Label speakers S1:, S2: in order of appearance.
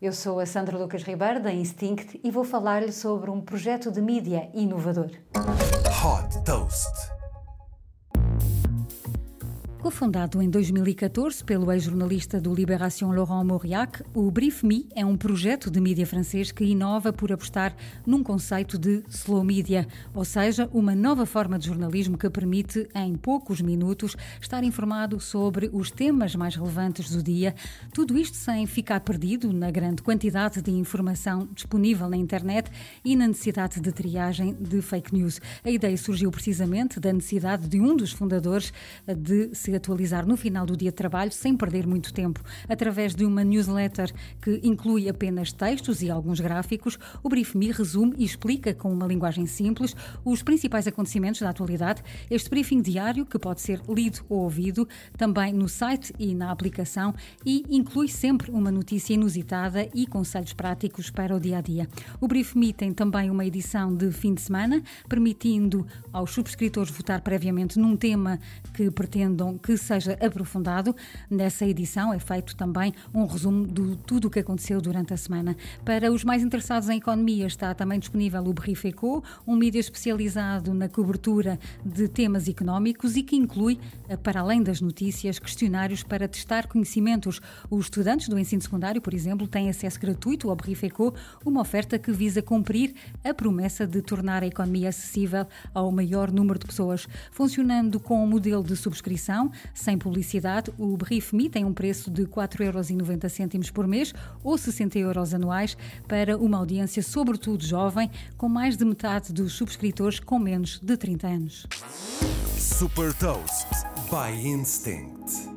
S1: Eu sou a Sandra Lucas Ribeiro da Instinct e vou falar-lhe sobre um projeto de mídia inovador. Hot Toast. Cofundado em 2014 pelo ex-jornalista do Libération Laurent Mauriac, o Brief Me é um projeto de mídia francês que inova por apostar num conceito de slow media, ou seja, uma nova forma de jornalismo que permite, em poucos minutos, estar informado sobre os temas mais relevantes do dia, tudo isto sem ficar perdido na grande quantidade de informação disponível na internet e na necessidade de triagem de fake news. A ideia surgiu precisamente da necessidade de um dos fundadores de se atualizar no final do dia de trabalho sem perder muito tempo. Através de uma newsletter que inclui apenas textos e alguns gráficos, o Brief Me resume e explica com uma linguagem simples os principais acontecimentos da atualidade. Este briefing diário, que pode ser lido ou ouvido, também no site e na aplicação, e inclui sempre uma notícia inusitada e conselhos práticos para o dia a dia. O Brief Me tem também uma edição de fim de semana, permitindo aos subscritores votar previamente num tema que pretendam que seja aprofundado. Nessa edição é feito também um resumo de tudo o que aconteceu durante a semana. Para os mais interessados em economia, está também disponível o Brief Eco, um mídia especializado na cobertura de temas económicos e que inclui, eh, para além das notícias, questionários para testar conhecimentos. Os estudantes do ensino secundário, por exemplo, têm acesso gratuito ao Brief Eco, uma oferta que visa cumprir a promessa de tornar a economia acessível ao maior número de pessoas. Funcionando com um modelo de subscrição, sem publicidade, o Brief Me tem um preço de 4,90€ por mês ou 60 euros anuais para uma audiência sobretudo jovem, com mais de metade dos subscritores com menos de 30 anos. Super Toast by Instinct.